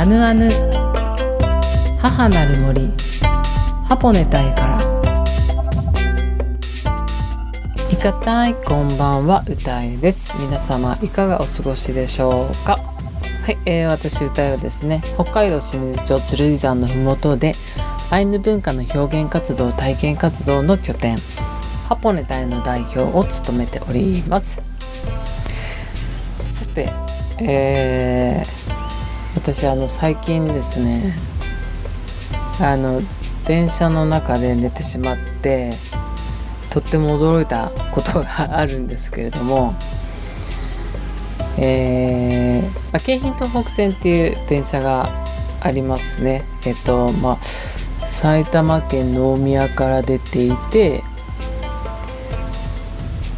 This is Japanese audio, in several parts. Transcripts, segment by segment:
アヌアヌ。母なる森。ハポネタイから。いかたいこんばんは歌えです。皆様いかがお過ごしでしょうか？はい、えー、私歌えはですね北海道清水町鶴居山のふもとでアイヌ文化の表現活動体験活動の拠点ハポネタイの代表を務めております。さて、えー、私あの最近ですねあの電車の中で寝てしまってとっても驚いたことがあるんですけれども、えー、京浜東北線っていう電車がありますね。えっとまあ埼玉県能宮から出ていて、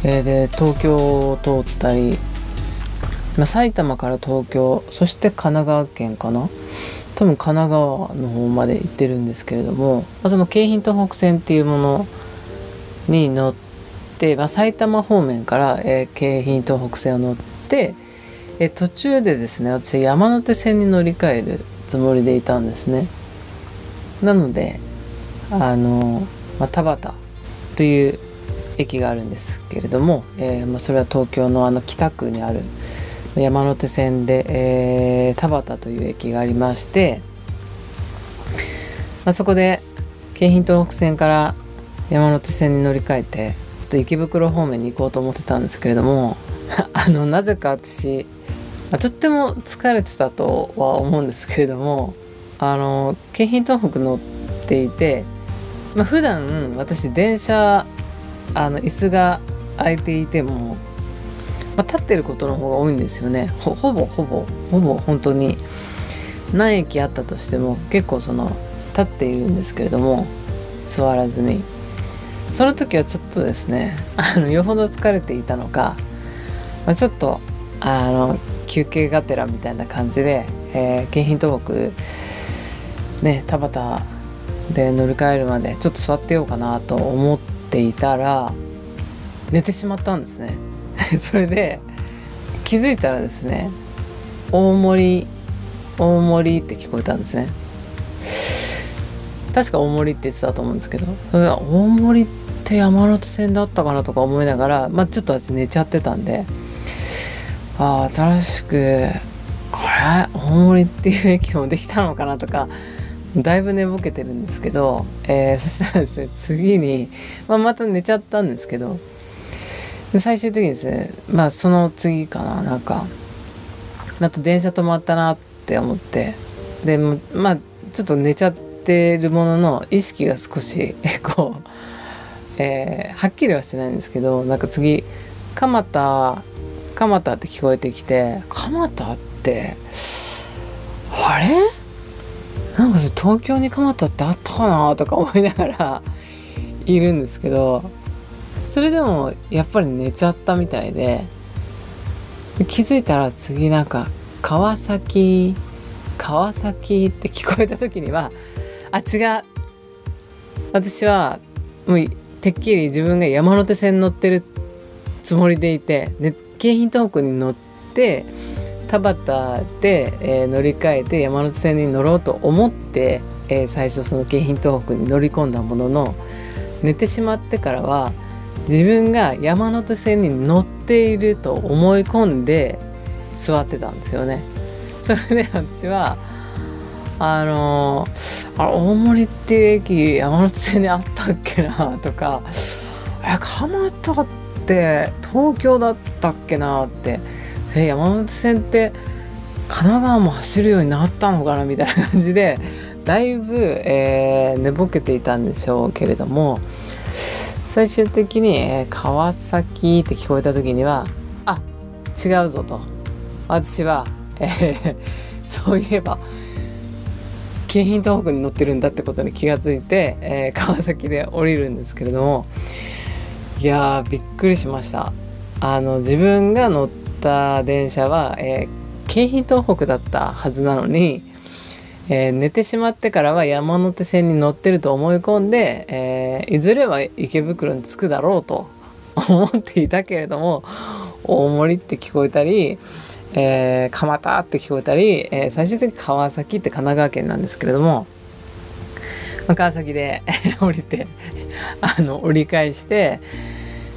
えー、で東京を通ったりまあ、埼玉から東京そして神奈川県かな？多分神奈川の方まで行ってるんですけれども、まあ、その京浜東北線っていうものに乗って、まあ、埼玉方面から、えー、京浜東北線を乗って、えー、途中でですね私山手線に乗り換えるつもりでいたんですね。なのであの、まあ、田端という駅があるんですけれども、えーまあ、それは東京のあの北区にある山手線で、えー、田端という駅がありまして、まあ、そこで京浜東北線から山手線に乗り換えてちょっと池袋方面に行こうと思ってたんですけれども あのなぜか私、ま、とっても疲れてたとは思うんですけれどもあの京浜東北乗っていて、まあ、普段私電車あの椅子が空いていてもまあ、立ってることの方が多いんですよね。ほぼほぼほぼ本当に。何駅あったとしても結構その立っているんですけれども座らずに。その時はちょっとですねあのよほど疲れていたのか、まあ、ちょっとあの休憩がてらみたいな感じで、えー、京浜東北ね田端で乗り換えるまでちょっと座ってようかなと思っていたら寝てしまったんですね。それで気づいたらですね大森大森って聞こえたんですね。確か大森って言ってたと思うんですけど大森って山手線だったかなとか思いながら、まあ、ちょっと私寝ちゃってたんでああ新しくあれ大森っていう駅もできたのかなとかだいぶ寝ぼけてるんですけど、えー、そしたらですね次に、まあ、また寝ちゃったんですけど最終的にですねまあその次かななんか。また電車止まったなって思って。でまあちょっと寝ちゃってるものの意識が少し こう、えー、はっきりはしてないんですけどなんか次蒲田蒲田って聞こえてきて蒲田ってあれ？なんか東京に蒲田ってあったかなとか思いながらいるんですけどそれでもやっぱり寝ちゃったみたいで気づいたら次なんか川崎川崎って聞こえた時にはあ違う。私はもうてっきり自分が山手線乗ってるつもりでいて、ね、京浜東北に乗って田端で、えー、乗り換えて山手線に乗ろうと思って、えー、最初その京浜東北に乗り込んだものの寝てしまってからは自分が山手線に乗っていると思い込んで座ってたんですよね。それで私はあのあ大森っていう駅山手線にあったっけなとかえ蒲田って東京だったっけなってえ山手線って神奈川も走るようになったのかなみたいな感じでだいぶ、えー、寝ぼけていたんでしょうけれども最終的に、えー、川崎って聞こえた時にはあ違うぞと。私は、えー、そういえば京浜東北に乗ってるんだってことに気が付いて、えー、川崎で降りるんですけれども。いやびっくりしました。あの自分が乗った電車は、えー、京浜東北だったはずなのにえー、寝てしまってからは山手線に乗ってると思い込んで、えー、いずれは池袋に着くだろうと 思っていたけれども大森って聞こえたり、えー、蒲田って聞こえたり、えー、最終的に川崎って神奈川県なんですけれども、まあ、川崎で 降りて あの折り返して、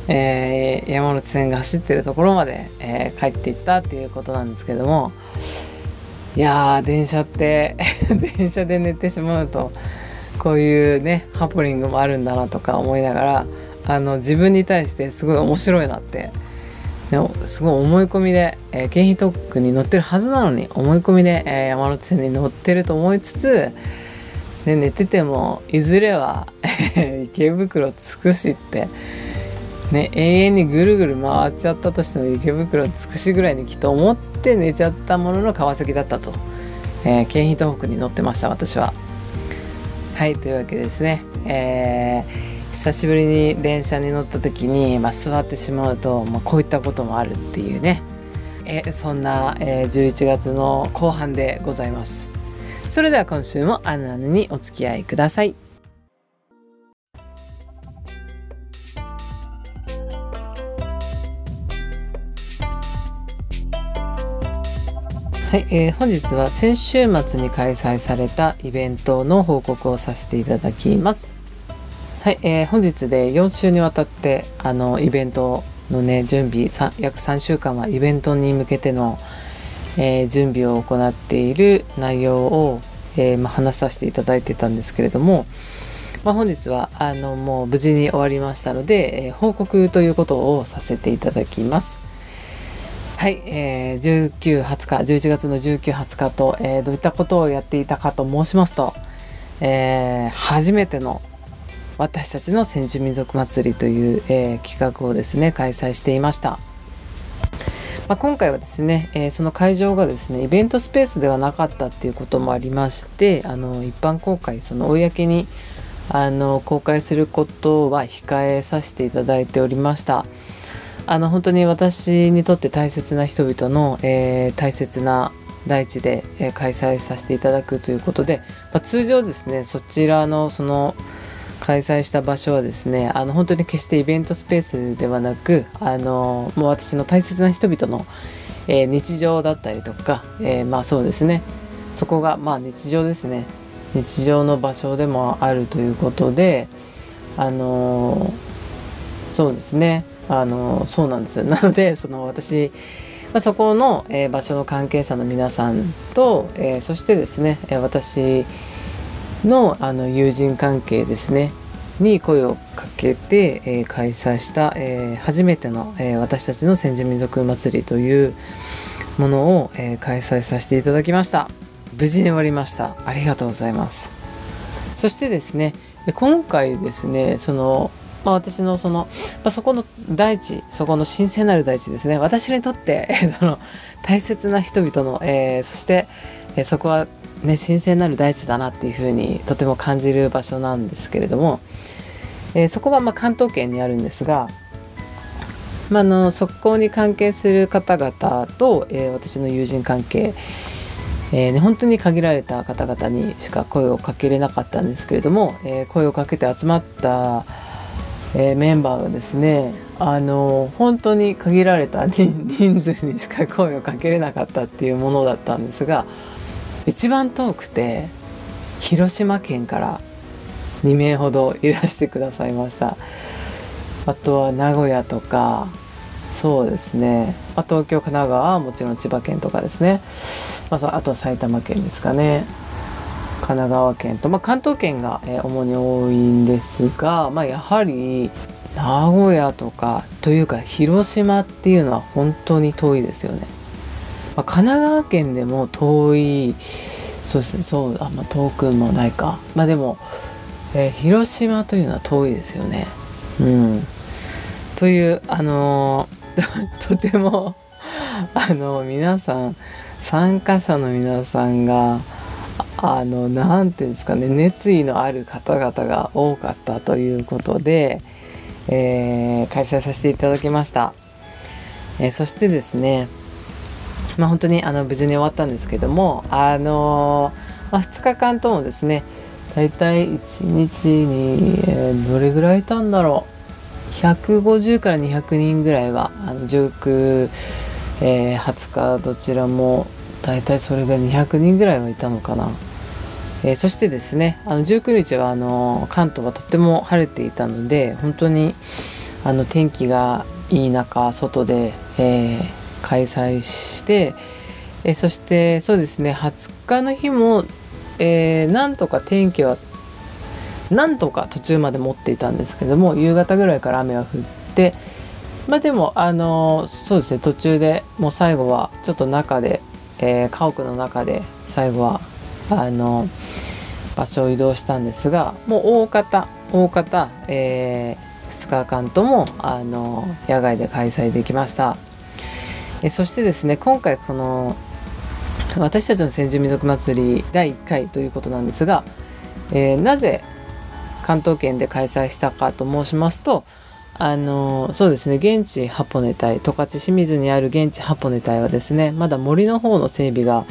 えー、山手線が走ってるところまで、えー、帰っていったっていうことなんですけどもいや電車って 電車で寝てしまうとこういうねハプニングもあるんだなとか思いながらあの自分に対してすごい面白いなってでもすごい思い込みで、えー、京浜特区に乗ってるはずなのに思い込みで、えー、山手線に乗ってると思いつつ、で寝ててもいずれは池袋着くしって、ね、永遠にぐるぐる回っちゃったとしても池袋着くしぐらいにきっと思って寝ちゃったものの川崎だったと、えー、京浜東北に乗ってました私は。はいというわけですね。えー久しぶりに電車に乗った時に、まあ、座ってしまうと、まあ、こういったこともあるっていうねえそんな、えー、11月の後半でございますそれでは今週もあぬあぬにお付き合いくださいはい、えー、本日は先週末に開催されたイベントの報告をさせていただきますはい、えー、本日で4週にわたってあのイベントのね準備約3週間はイベントに向けての、えー、準備を行っている内容を、えー、ま、話させていただいてたんですけれども、ま、本日はあのもう無事に終わりましたので、え報告ということをさせていただきます。はい、えー、19、20日、11月の19、20日と、えー、どういったことをやっていたかと申しますと、えー、初めての私たちの先住民族祭りという、えー、企画をですね開催していました。まあ、今回はですね、えー、その会場がですねイベントスペースではなかったっていうこともありましてあの一般公開その公にあの公開することは控えさせていただいておりました。あの本当に私にとって大切な人々の、えー、大切な大地で、えー、開催させていただくということで、まあ、通常ですねそちらのその開催した場所はですねあの本当に決してイベントスペースではなくあのもう私の大切な人々の、えー、日常だったりとか、え、まあそうですね。そこがまあ日常ですね。日常の場所でもあるということであのそうですね。あのそうなんですよ。なのでその私まあ、そこの、えー、場所の関係者の皆さんと、えー、そしてですね、え、私のあの友人関係ですねに声をかけて、えー、開催した、えー、初めての、えー、私たちの先住民族祭りというものを、え開催させていただきました。無事に終わりました。ありがとうございます。そしてですね今回ですねそのまあ、私のその、まあ、そこの大地そこの神聖なる大地ですね。私にとって その大切な人々の、えー、そして、えー、そこはね、神聖なる大地だなっていうふうにとても感じる場所なんですけれども、え、そこはま関東圏にあるんですが、まあ、のそこに関係する方々と、え、私の友人関係、えーね、本当に限られた方々にしか声をかけれなかったんですけれども、えー、声をかけて集まった、えー、メンバーがですねあの本当に限られた 人数にしか声をかけれなかったっていうものだったんですが一番遠くて広島県から2名ほどいらしてくださいました。あとは名古屋とかそうですね、まあ、東京神奈川はもちろん千葉県とかですね、まあ、あとは埼玉県ですかね。神奈川県と、まあ、関東圏が、え主に多いんですが、まあ、やはり名古屋とかというか広島っていうのは本当に遠いですよね。まあ、神奈川県でも遠いそうですねそうあんま遠くもないか。まあでも、えー、広島というのは遠いですよね。うん。というあのー、とてもあの皆さん参加者の皆さんがあの何ていうんですかね熱意のある方々が多かったということで、えー、開催させていただきました、えー、そしてですねまあ、本当にあの無事に終わったんですけども、あのまあ、2日間ともですね大体1日に、え、どれぐらいいたんだろう。150から200人ぐらいはあの上空え、20日どちらも大体それが200人ぐらいはいたのかな。えー、そしてですねあの19日はあの関東はとっても晴れていたので本当にあの天気がいい中外で、えー、開催して、えー、そしてそうですね20日の日も、えー、なんとか天気はなんとか途中まで持っていたんですけども夕方ぐらいから雨は降ってまあでもあのそうですね途中でもう最後はちょっと中で、えー、家屋の中で最後はあの場所を移動したんですがもう大方大方、えー、2日間ともあの野外で開催できました。えそしてですね今回この私たちの先住民族祭り第1回ということなんですが、えー、なぜ関東圏で開催したかと申しますとあのそうですね現地箱根隊十勝清水にある現地箱根隊はですねまだ森の方の整備が、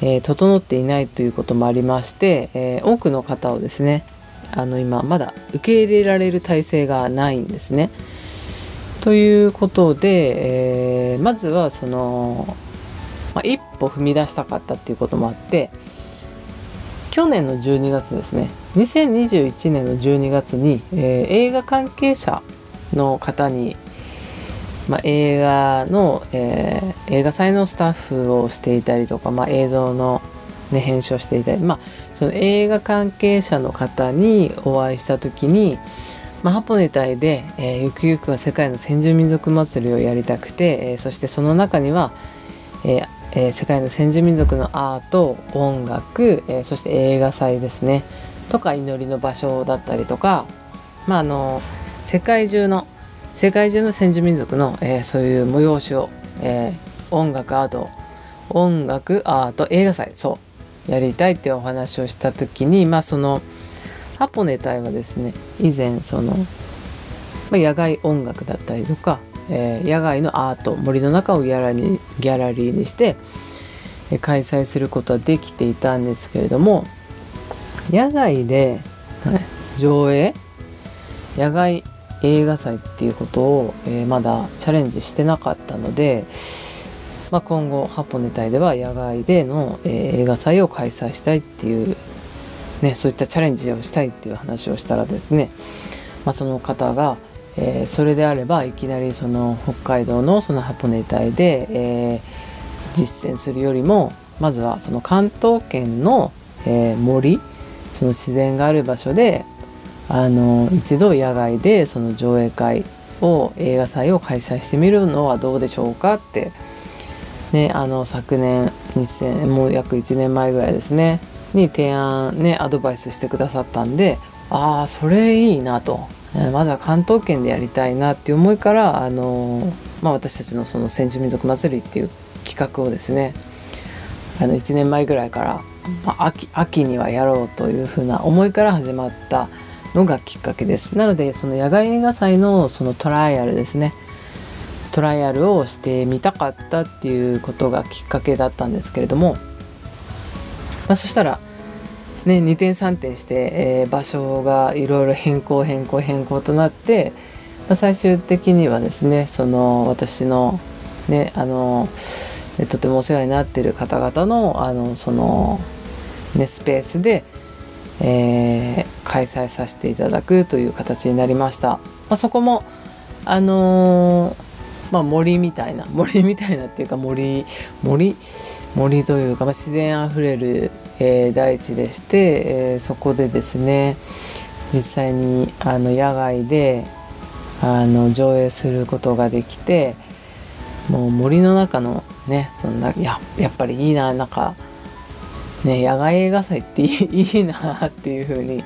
えー、整っていないということもありまして、えー、多くの方をですねあの今まだ受け入れられる体制がないんですね。ということで、えー、まずはその、まあ、一歩踏み出したかったっていうこともあって去年の12月ですね2021年の12月に、えー、映画関係者の方に、まあ、映画の、えー、映画祭のスタッフをしていたりとか、まあ、映像の、ね、編集をしていたり、まあ、その映画関係者の方にお会いした時に、まあ、ハポネ隊で、えー、ゆくゆくは世界の先住民族祭りをやりたくて、えー、そしてその中には、えーえー、世界の先住民族のアート音楽、えー、そして映画祭ですねとか祈りの場所だったりとか、まあ、あの世界中の世界中の先住民族の、えー、そういう催しを、えー、音楽アート音楽アート映画祭そうやりたいっていうお話をした時にまあそのハポネ隊はですね以前その、まあ、野外音楽だったりとか、えー、野外のアート森の中をギャラリーギャラリーにして、え、開催することはできていたんですけれども野外で、はい、上映野外映画祭っていうことを、えー、まだチャレンジしてなかったので、まあ、今後ハポネ隊では野外での、えー、映画祭を開催したいっていう、ね、そういったチャレンジをしたいっていう話をしたらですね、まあ、その方が、えー、それであればいきなりその北海道のそのハポネ隊で、え実践するよりもまずはその関東圏の、え森その自然がある場所であの一度野外でその上映会を映画祭を開催してみるのはどうでしょうかって、ね、あの昨年2000もう約1年前ぐらいですね。に提案ねアドバイスしてくださったんでああそれいいなと、まずは関東圏でやりたいなっていう思いからあの、まあ、私たちのその先住民族祭りっていう企画をですねあの1年前ぐらいから、まあ、秋秋にはやろうというふうな思いから始まったのがきっかけです。なのでその野外映画祭のそのトライアルですね。トライアルをしてみたかったっていうことがきっかけだったんですけれども、まあ、そしたらね2点3点して、えー、場所がいろいろ変更変更変更となって、まあ、最終的にはですねその私のねあのとてもお世話になっている方々のあのその、ね、スペースで、えー、開催させていただくという形になりました。まあ、そこもあのー、まあ、森みたいな 森みたいなっていうか森森森というか、まあ、自然あふれる、えー、大地でして、えー、そこでですね実際にあの野外であの上映することができてもう森の中のねそんなややっぱりいいななんかね野外映画祭っていいなっていう風に、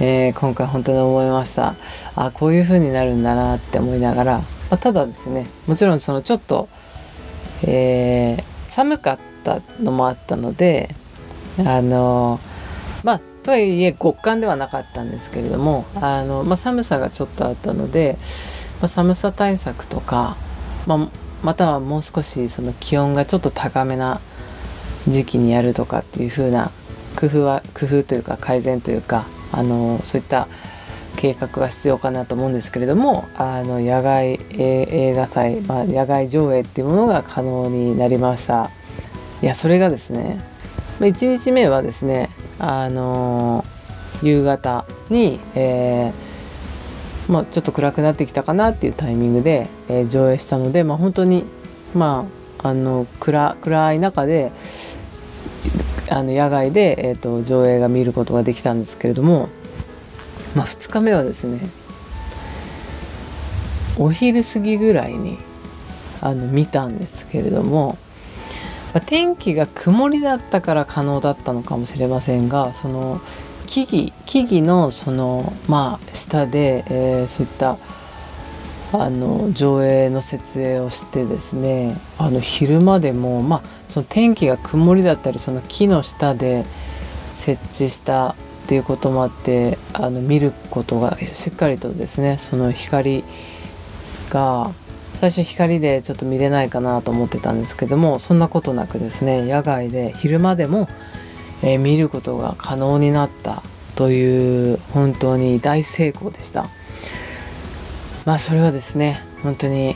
えー、今回本当に思いました。あこういう風になるんだなって思いながら、まあ、ただですねもちろんそのちょっと、えー、寒かったのもあったのであのまあとはいえ極寒ではなかったんですけれどもあの、まあ、寒さがちょっとあったので、まあ、寒さ対策とか、まあ、またはもう少しその気温がちょっと高めな時期にやるとかっていう風な工夫は工夫というか改善というかあのそういった計画が必要かなと思うんですけれどもあの野外映画祭、まあ、野外上映っていうものが可能になりました。いやそれがですね1日目はですねあの夕方に、えー、もうちょっと暗くなってきたかなっていうタイミングで、えー、上映したので、まあ、本当にまああの暗暗い中であの野外で、えーと、上映が見ることができたんですけれども、まあ、2日目はですねお昼過ぎぐらいにあの見たんですけれども、まあ、天気が曇りだったから可能だったのかもしれませんがその木々木々のそのまあ下で、えー、そういったあの上映の設営をしてですねあの昼間でも、まあ、その天気が曇りだったりその木の下で設置したっていうこともあってあの見ることがしっかりとですねその光が最初光でちょっと見れないかなと思ってたんですけどもそんなことなくですね野外で昼間でも、えー、見ることが可能になったという本当に大成功でした。まあそれはですね本当に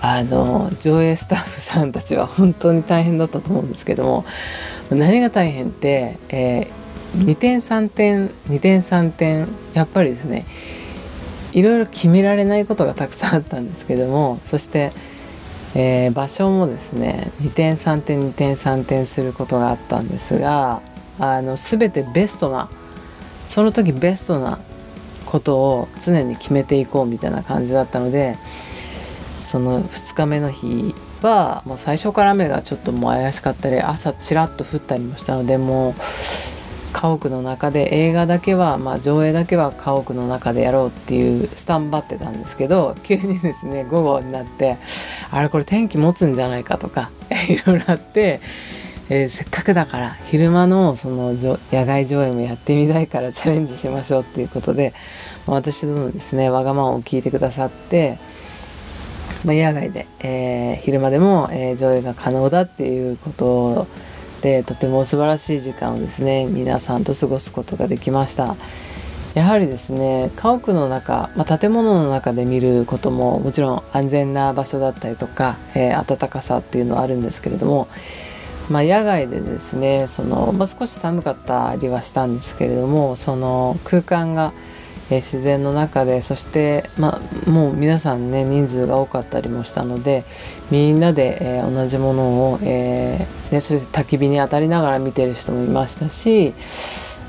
あの上映スタッフさんたちは本当に大変だったと思うんですけども何が大変って、えー、2点3点2点3点やっぱりですねいろいろ決められないことがたくさんあったんですけどもそして、えー、場所もですね2点3点2点3点することがあったんですがあの全てベストなその時ベストなことを常に決めていこうみたいな感じだったのでその2日目の日はもう最初から雨がちょっともう怪しかったり朝ちらっと降ったりもしたのでもう家屋の中で映画だけは、まあ、上映だけは家屋の中でやろうっていうスタンバってたんですけど急にですね午後になってあれこれ天気持つんじゃないかとか いろいろあってえー、せっかくだから昼間のその野外上映もやってみたいからチャレンジしましょうっていうことで、まあ、私のですねわがままを聞いてくださって、まあ、野外で、えー、昼間でも、えー、上映が可能だっていうことでとても素晴らしい時間をですね皆さんと過ごすことができました。やはりですね家屋の中、まあ、建物の中で見ることももちろん安全な場所だったりとか、え、暖かさっていうのはあるんですけれどもまあ、野外でですねその、まあ、少し寒かったりはしたんですけれどもその空間が、えー、自然の中でそして、まあ、もう皆さんね人数が多かったりもしたのでみんなで、えー、同じものを、えーね、そして焚き火に当たりながら見てる人もいましたし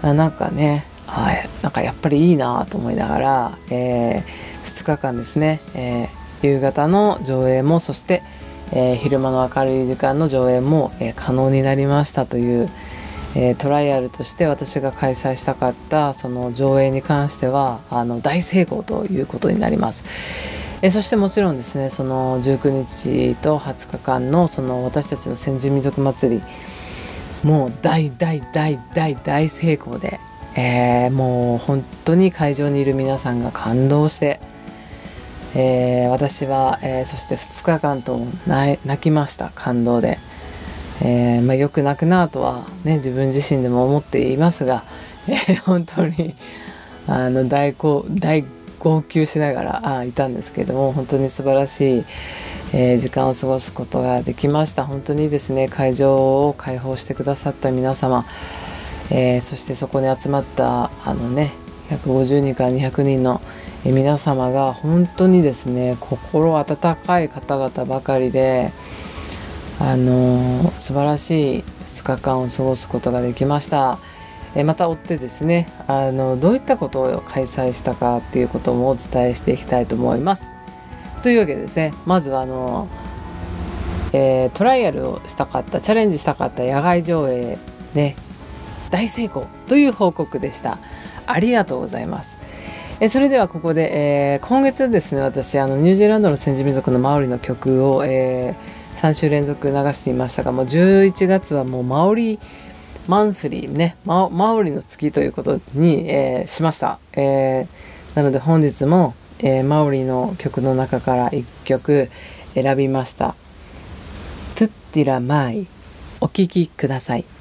あなんかねあなんかやっぱりいいなと思いながら、えー、2日間ですね、えー、夕方の上映もそしてえー、昼間の明るい時間の上映も、えー、可能になりましたという、えー、トライアルとして私が開催したかったその上映に関してはあの大成功ということになります。えそしてもちろんですねその19日と20日間のその私たちの先住民族祭りもう大大大大大成功で、え、もう本当に会場にいる皆さんが感動してえー、私は、えー、そして2日間と泣きました感動で、えー、まあ、よく泣くなとはね自分自身でも思っていますが、えー、本当にあの大号大号泣しながらあいたんですけれども本当に素晴らしい、え時間を過ごすことができました。本当にですね会場を開放してくださった皆様、えそしてそこに集まったあのね150人から200人の皆様が本当にですね心温かい方々ばかりであの素晴らしい2日間を過ごすことができました。えまた追ってですねあのどういったことを開催したかっていうこともお伝えしていきたいと思います。というわけでですねまずはあの、えー、トライアルをしたかったチャレンジしたかった野外上映で大成功という報告でした。ありがとうございます。えそれではここで、えー、今月ですね私あのニュージーランドの先住民族のマオリの曲を、えー、3週連続流していましたがもう11月はもうマオリマンスリーねママオリの月ということに、えー、しました、えなので本日も、えマオリの曲の中から1曲選びました「トゥッティラマイ」お聴きください。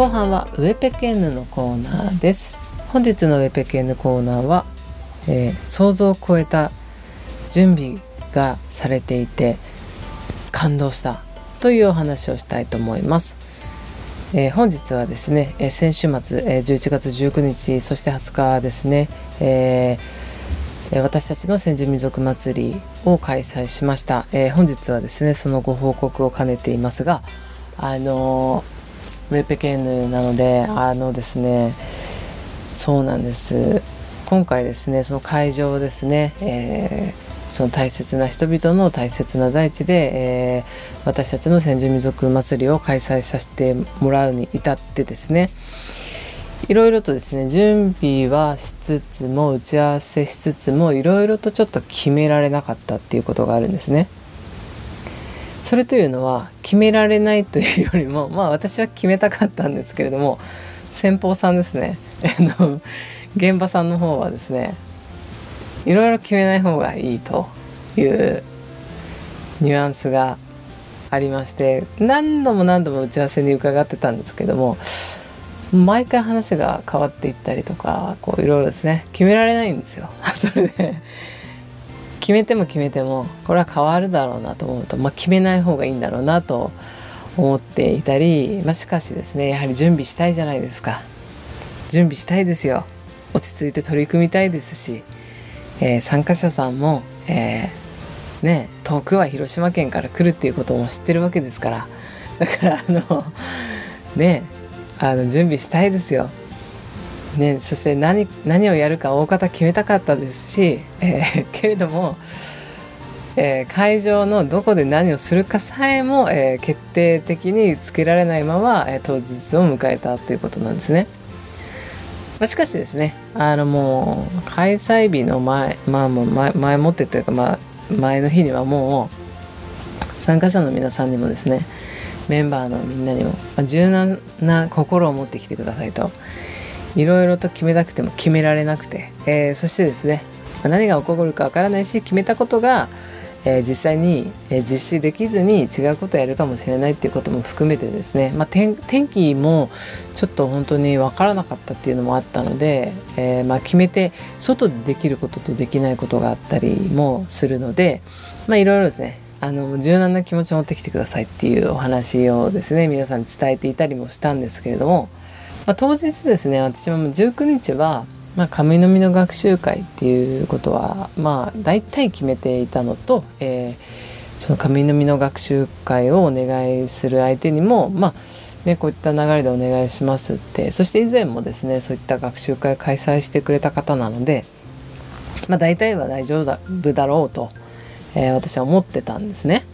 後半はウエペケンヌのコーナーです本日のウエペケンヌコーナーは、えー、想像を超えた準備がされていて感動したというお話をしたいと思います。えー、本日はですね、えー、先週末、えー、11月19日そして20日ですね、えー、私たちの先住民族祭りを開催しました、えー、本日はですねそのご報告を兼ねていますがあのウェペケンヌなのであのですねそうなんです今回ですねその会場ですね、えーその大切な人々の大切な大地で、えー、私たちの先住民族祭りを開催させてもらうに至ってですねいろいろとですね準備はしつつも打ち合わせしつつもいろいろとちょっと決められなかったっていうことがあるんですね。それというのは決められないというよりも まあ私は決めたかったんですけれども先方さんですね 現場さんの方はですねいろいろ決めない方がいいというニュアンスがありまして何度も何度も打ち合わせに伺ってたんですけども毎回話が変わっていったりとかこういろいろですね決められないんですよ。それで決めても決めてもこれは変わるだろうなと思うと、まあ、決めない方がいいんだろうなと思っていたり、まあ、しかしですねやはり準備したいじゃないですか。準備したいですよ。落ち着いて取り組みたいですしえー、参加者さんも、えー、ね、遠くは広島県から来るっていうことも知ってるわけですから。だからあのねあの準備したいですよ。ね、そして何何をやるか大方決めたかったですし、えー、けれども、えー、会場のどこで何をするかさえも、えー、決定的につけられないまま、え当日を迎えたということなんですね。まあ、しかしですねあのもう開催日の前まあもう前前もってというかまあ前の日にはもう参加者の皆さんにもですねメンバーのみんなにも、まあ、柔軟な心を持ってきてくださいといろいろと決めたくても決められなくて、えー、そしてですね、何が起こるかわからないし決めたことがえー、実際に、え、実施できずに違うことをやるかもしれないっていうことも含めてですね、まあ、天気もちょっと本当に分からなかったっていうのもあったので、えー、まあ、決めて外でできることとできないことがあったりもするので、まあ、いろいろですねあの柔軟な気持ちを持ってきてくださいっていうお話をですね皆さんに伝えていたりもしたんですけれども、まあ、当日ですね私も19日はまあ、神のみの学習会っていうことはまあ大体決めていたのと、えー、その神のみの学習会をお願いする相手にもまあねこういった流れでお願いしますってそして以前もですねそういった学習会を開催してくれた方なのでまあ大体は大丈夫だろうと、えー、私は思ってたんですね。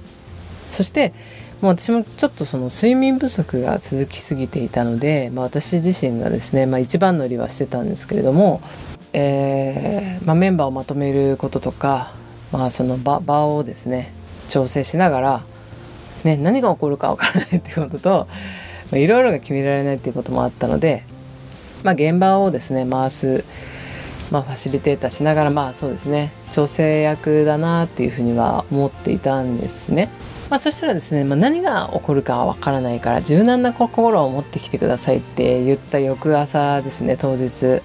そしてもう私もちょっとその睡眠不足が続きすぎていたので、まあ、私自身がですね、まあ、一番乗りはしてたんですけれども、えーまあ、メンバーをまとめることとか、まあ、その場場をですね調整しながら、ね、何が起こるか分からないってことといろいろが決められないっていうこともあったので、まあ、現場をですね回す、まあ、ファシリテーターしながらまあそうですね調整役だなっていうふうには思っていたんですね。まあ、そしたらですね、まあ、何が起こるかは分からないから柔軟な心を持ってきてくださいって言った翌朝ですね当日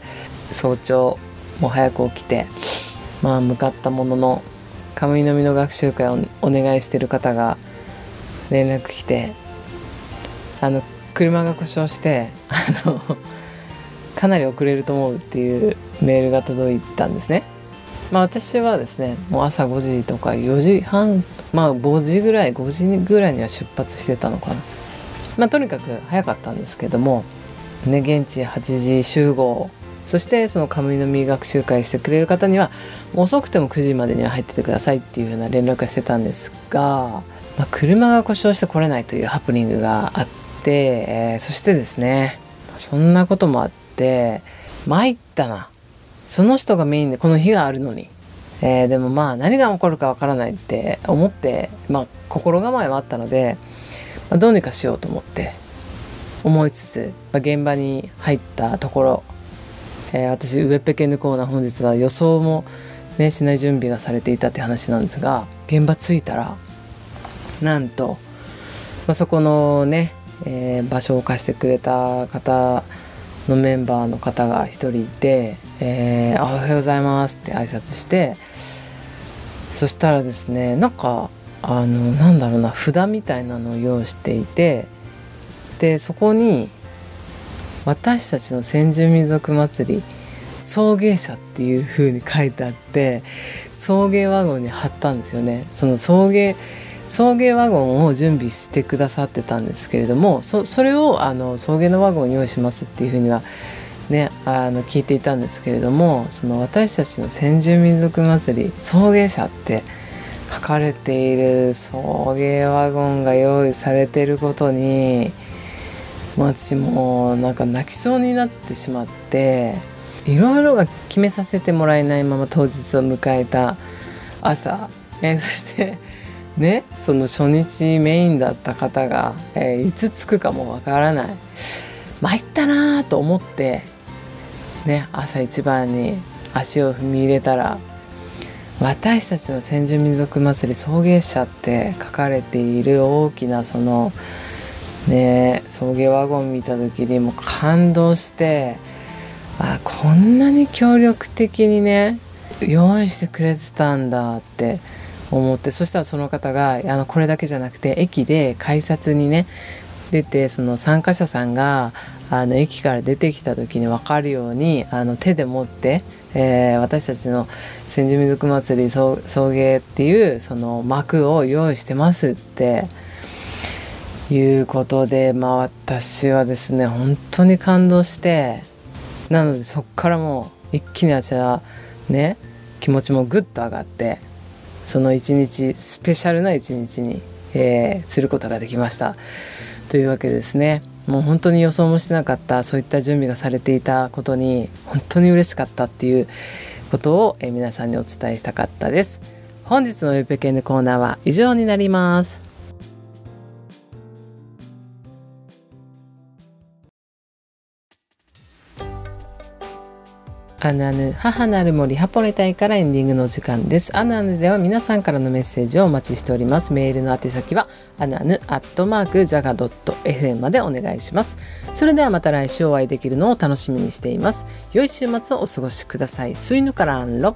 早朝もう早く起きて、まあ、向かったものの神のみの学習会をお願いしてる方が連絡来てあの車が故障してあの かなり遅れると思うっていうメールが届いたんですね。まあ、私はですねもう朝5時とか4時半まあ5時ぐらい5時ぐらいには出発してたのかな。まあ、とにかく早かったんですけども、ね、現地8時集合。そしてその神の実学習会してくれる方には遅くても9時までには入っててくださいっていうような連絡をしてたんですが、まあ、車が故障して来れないというハプニングがあって、えー、そしてですねそんなこともあって参ったな。その人がメインでこの日があるのに、えー、でもまあ何が起こるかわからないって思って、まあ、心構えはあったので、まあ、どうにかしようと思って思いつつ、まあ、現場に入ったところ、えー、私ウェッペケンヌコーナー本日は予想も、ね、しない準備がされていたって話なんですが現場着いたらなんと、まあ、そこのね、えー、場所を貸してくれた方のメンバーの方が一人いて「えー、おはようございます」って挨拶してそしたらですねなんかあのなんだろうな札みたいなのを用意していてでそこに私たちの先住民族祭り送迎車っていう風に書いてあって送迎ワゴンに貼ったんですよね。その送迎送迎ワゴンを準備してくださってたんですけれどもそそれをあの送迎のワゴン用意しますっていうふうにはねあの聞いていたんですけれどもその私たちの先住民族祭り送迎車って書かれている送迎ワゴンが用意されてることに私もなんか泣きそうになってしまっていろいろが決めさせてもらえないまま当日を迎えた朝、え、そしてねその初日メインだった方が、えー、いつ着くかもわからない。参ったなと思ってね朝一番に足を踏み入れたら私たちの先住民族祭り送迎車って書かれている大きなそのね送迎ワゴン見た時にも感動してあこんなに協力的にね用意してくれてたんだって思ってそしたらその方があのこれだけじゃなくて駅で改札にね出てその参加者さんがあの駅から出てきた時に分かるようにあの手で持って、えー、私たちの千住民族祭り送迎っていうその幕を用意してますっていうことでまあ私はですね本当に感動してなのでそっからもう一気に私はね気持ちもぐっと上がってその一日スペシャルな一日に、えー、することができました。というわけですね。もう本当に予想もしなかったそういった準備がされていたことに本当に嬉しかったっていうことを、え、皆さんにお伝えしたかったです。本日のウェペケンのコーナーは以上になります。アナヌ母なる森ハポネ隊からエンディングの時間です。アナヌでは皆さんからのメッセージをお待ちしております。メールの宛先はアナヌアットマークジャガドット FM までお願いします。それではまた来週お会いできるのを楽しみにしています。良い週末をお過ごしください。スイヌカランロ。